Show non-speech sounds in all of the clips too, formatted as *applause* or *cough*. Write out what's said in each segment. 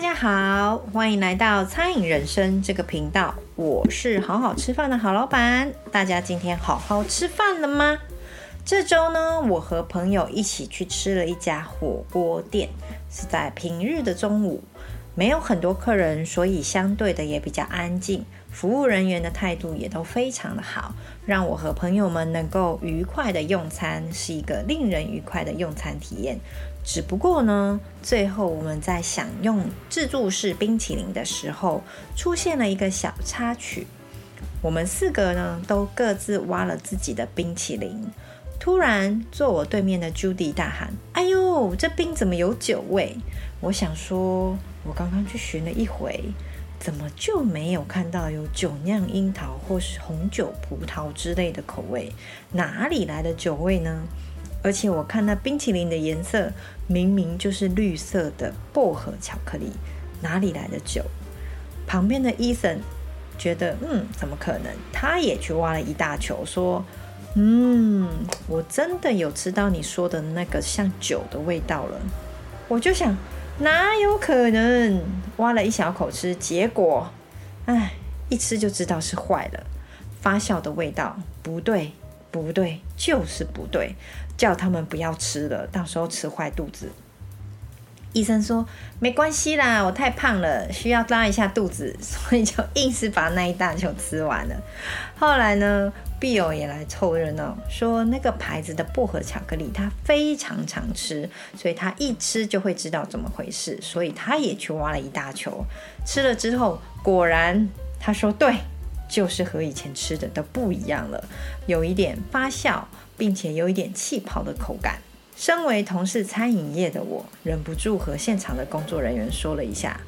大家好，欢迎来到餐饮人生这个频道。我是好好吃饭的好老板。大家今天好好吃饭了吗？这周呢，我和朋友一起去吃了一家火锅店，是在平日的中午，没有很多客人，所以相对的也比较安静。服务人员的态度也都非常的好，让我和朋友们能够愉快的用餐，是一个令人愉快的用餐体验。只不过呢，最后我们在享用自助式冰淇淋的时候，出现了一个小插曲。我们四个呢，都各自挖了自己的冰淇淋。突然，坐我对面的 Judy 大喊：“哎呦，这冰怎么有酒味？”我想说，我刚刚去寻了一回，怎么就没有看到有酒酿樱桃或是红酒葡萄之类的口味？哪里来的酒味呢？而且我看那冰淇淋的颜色，明明就是绿色的薄荷巧克力，哪里来的酒？旁边的 Ethan 觉得，嗯，怎么可能？他也去挖了一大球，说，嗯，我真的有吃到你说的那个像酒的味道了。我就想，哪有可能？挖了一小口吃，结果，唉，一吃就知道是坏了，发酵的味道不对。不对，就是不对，叫他们不要吃了，到时候吃坏肚子。医生说没关系啦，我太胖了，需要拉一下肚子，所以就硬是把那一大球吃完了。后来呢，Bill 也来凑热闹，说那个牌子的薄荷巧克力他非常常吃，所以他一吃就会知道怎么回事，所以他也去挖了一大球，吃了之后，果然他说对。就是和以前吃的都不一样了，有一点发酵，并且有一点气泡的口感。身为同是餐饮业的我，忍不住和现场的工作人员说了一下。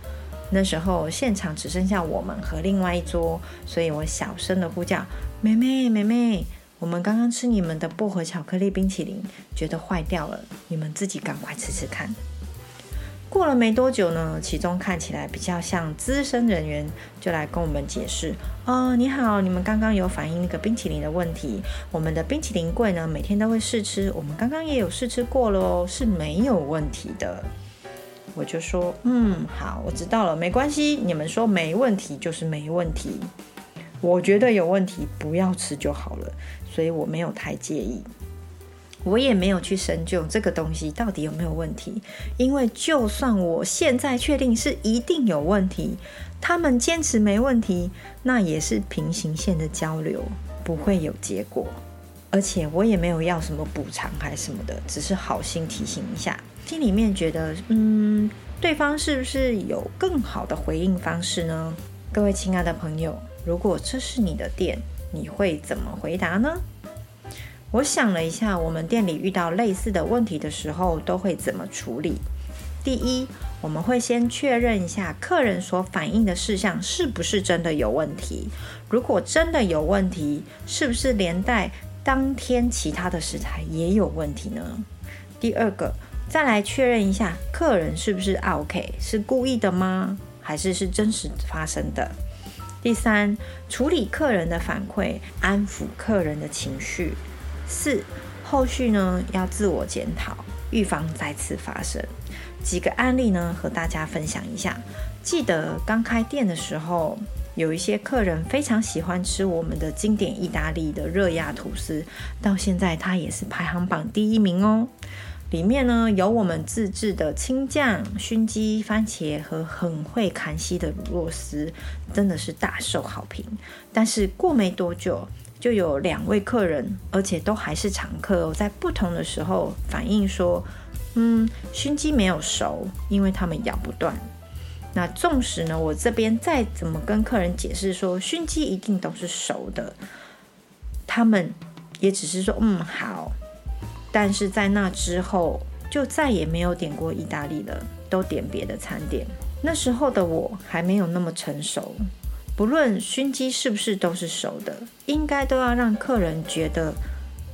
那时候现场只剩下我们和另外一桌，所以我小声的呼叫：“妹妹，妹妹，我们刚刚吃你们的薄荷巧克力冰淇淋，觉得坏掉了，你们自己赶快吃吃看。”过了没多久呢，其中看起来比较像资深人员就来跟我们解释：“哦，你好，你们刚刚有反映那个冰淇淋的问题。我们的冰淇淋柜呢，每天都会试吃，我们刚刚也有试吃过了哦，是没有问题的。”我就说：“嗯，好，我知道了，没关系。你们说没问题就是没问题，我觉得有问题，不要吃就好了，所以我没有太介意。”我也没有去深究这个东西到底有没有问题，因为就算我现在确定是一定有问题，他们坚持没问题，那也是平行线的交流，不会有结果。而且我也没有要什么补偿还是什么的，只是好心提醒一下，心里面觉得，嗯，对方是不是有更好的回应方式呢？各位亲爱的朋友，如果这是你的店，你会怎么回答呢？我想了一下，我们店里遇到类似的问题的时候，都会怎么处理？第一，我们会先确认一下客人所反映的事项是不是真的有问题。如果真的有问题，是不是连带当天其他的食材也有问题呢？第二个，再来确认一下客人是不是 OK，是故意的吗？还是是真实发生的？第三，处理客人的反馈，安抚客人的情绪。四，后续呢要自我检讨，预防再次发生。几个案例呢和大家分享一下。记得刚开店的时候，有一些客人非常喜欢吃我们的经典意大利的热压吐司，到现在它也是排行榜第一名哦。里面呢有我们自制的青酱、熏鸡、番茄和很会砍丝的乳酪丝，真的是大受好评。但是过没多久，就有两位客人，而且都还是常客，在不同的时候反映说，嗯，熏鸡没有熟，因为他们咬不断。那纵使呢，我这边再怎么跟客人解释说，熏鸡一定都是熟的，他们也只是说，嗯，好。但是在那之后，就再也没有点过意大利了，都点别的餐点。那时候的我还没有那么成熟。不论熏鸡是不是都是熟的，应该都要让客人觉得，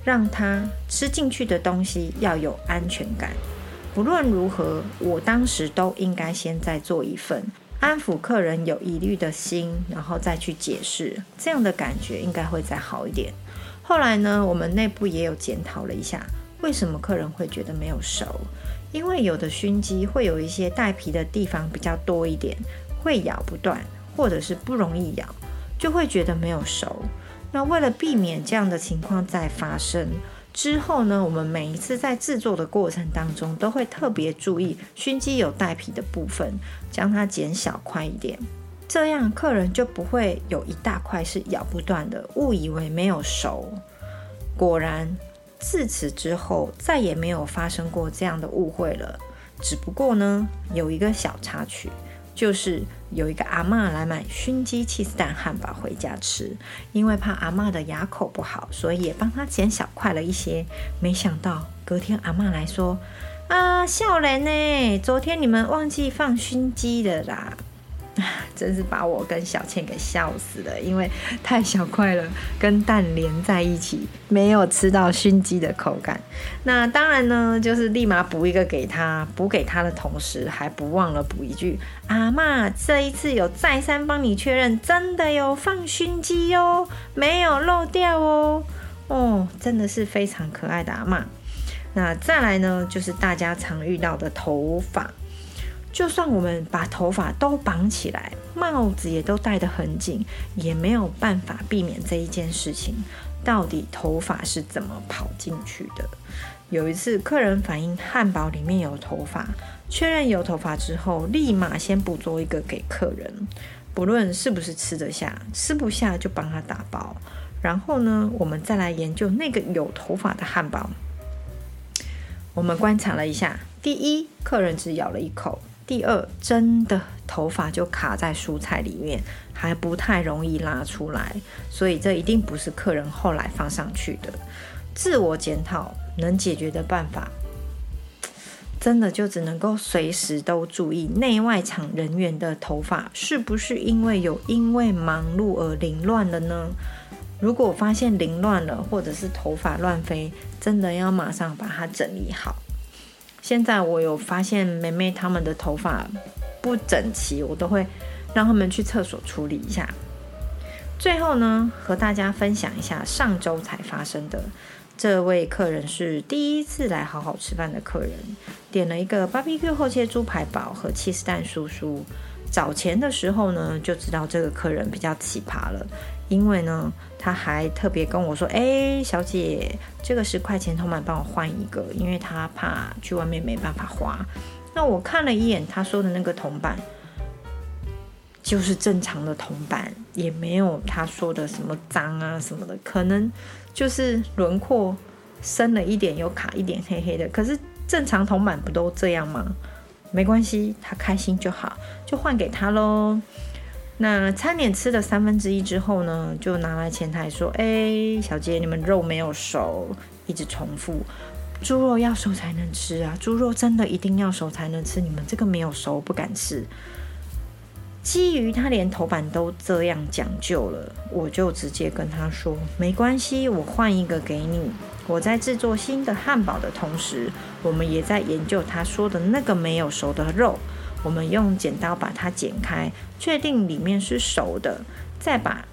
让他吃进去的东西要有安全感。不论如何，我当时都应该先再做一份，安抚客人有疑虑的心，然后再去解释，这样的感觉应该会再好一点。后来呢，我们内部也有检讨了一下，为什么客人会觉得没有熟？因为有的熏鸡会有一些带皮的地方比较多一点，会咬不断，或者是不容易咬，就会觉得没有熟。那为了避免这样的情况再发生，之后呢，我们每一次在制作的过程当中，都会特别注意熏鸡有带皮的部分，将它剪小块一点，这样客人就不会有一大块是咬不断的，误以为没有熟。果然。自此之后，再也没有发生过这样的误会了。只不过呢，有一个小插曲，就是有一个阿嬷来买熏鸡起司蛋汉堡回家吃，因为怕阿嬷的牙口不好，所以也帮她剪小块了一些。没想到隔天阿嬷来说：“啊，笑人呢，昨天你们忘记放熏鸡了啦。” *laughs* 真是把我跟小倩给笑死了，因为太小块了，跟蛋连在一起，没有吃到熏鸡的口感。那当然呢，就是立马补一个给他，补给他的同时，还不忘了补一句：“阿嬷，这一次有再三帮你确认，真的有放熏鸡哦，没有漏掉哦。”哦，真的是非常可爱的阿嬷。那再来呢，就是大家常遇到的头发。就算我们把头发都绑起来，帽子也都戴得很紧，也没有办法避免这一件事情。到底头发是怎么跑进去的？有一次，客人反映汉堡里面有头发，确认有头发之后，立马先捕捉一个给客人，不论是不是吃得下，吃不下就帮他打包。然后呢，我们再来研究那个有头发的汉堡。我们观察了一下，第一，客人只咬了一口。第二，真的头发就卡在蔬菜里面，还不太容易拉出来，所以这一定不是客人后来放上去的。自我检讨能解决的办法，真的就只能够随时都注意内外场人员的头发是不是因为有因为忙碌而凌乱了呢？如果发现凌乱了，或者是头发乱飞，真的要马上把它整理好。现在我有发现妹妹她们的头发不整齐，我都会让他们去厕所处理一下。最后呢，和大家分享一下上周才发生的。这位客人是第一次来好好吃饭的客人，点了一个 BBQ 厚切猪排堡和起司蛋叔叔。找钱的时候呢，就知道这个客人比较奇葩了。因为呢，他还特别跟我说：“哎，小姐，这个十块钱铜板帮我换一个，因为他怕去外面没办法花。”那我看了一眼他说的那个铜板，就是正常的铜板，也没有他说的什么脏啊什么的，可能就是轮廓深了一点，有卡一点黑黑的。可是正常铜板不都这样吗？没关系，他开心就好，就换给他喽。那餐点吃了三分之一之后呢，就拿来前台说：“哎，小姐，你们肉没有熟。”一直重复：“猪肉要熟才能吃啊，猪肉真的一定要熟才能吃。你们这个没有熟，不敢吃。”基于他连头版都这样讲究了，我就直接跟他说：“没关系，我换一个给你。我在制作新的汉堡的同时，我们也在研究他说的那个没有熟的肉。”我们用剪刀把它剪开，确定里面是熟的，再把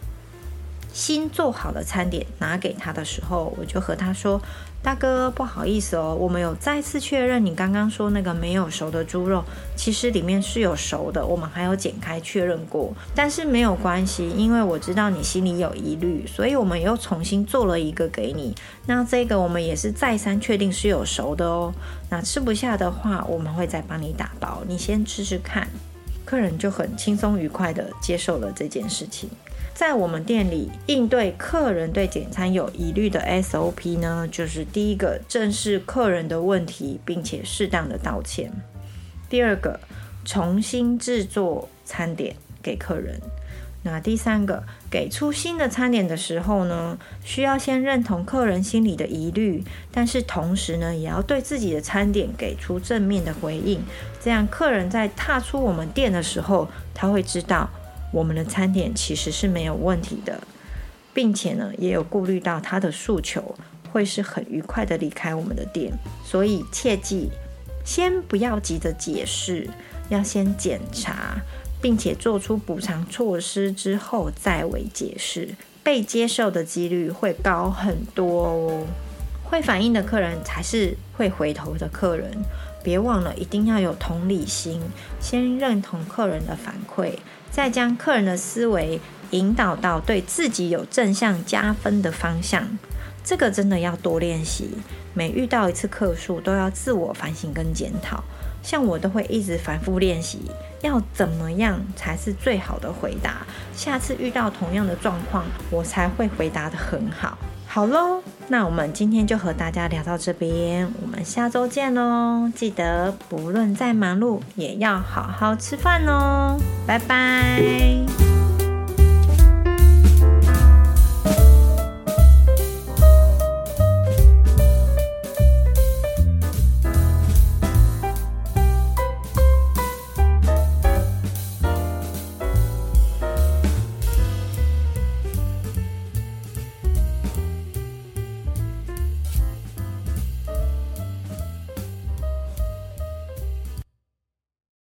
新做好的餐点拿给他的时候，我就和他说：“大哥，不好意思哦，我们有再次确认你刚刚说那个没有熟的猪肉，其实里面是有熟的，我们还有剪开确认过，但是没有关系，因为我知道你心里有疑虑，所以我们又重新做了一个给你。那这个我们也是再三确定是有熟的哦。那吃不下的话，我们会再帮你打包，你先吃吃看。”客人就很轻松愉快地接受了这件事情。在我们店里应对客人对简餐有疑虑的 SOP 呢，就是第一个正视客人的问题，并且适当的道歉；第二个重新制作餐点给客人；那第三个给出新的餐点的时候呢，需要先认同客人心里的疑虑，但是同时呢，也要对自己的餐点给出正面的回应，这样客人在踏出我们店的时候，他会知道。我们的餐点其实是没有问题的，并且呢，也有顾虑到他的诉求，会是很愉快的离开我们的店。所以切记，先不要急着解释，要先检查，并且做出补偿措施之后再为解释，被接受的几率会高很多哦。会反应的客人才是会回头的客人。别忘了一定要有同理心，先认同客人的反馈，再将客人的思维引导到对自己有正向加分的方向。这个真的要多练习，每遇到一次客诉都要自我反省跟检讨。像我都会一直反复练习，要怎么样才是最好的回答？下次遇到同样的状况，我才会回答得很好。好喽，那我们今天就和大家聊到这边，我们下周见喽！记得不论再忙碌，也要好好吃饭哦，拜拜。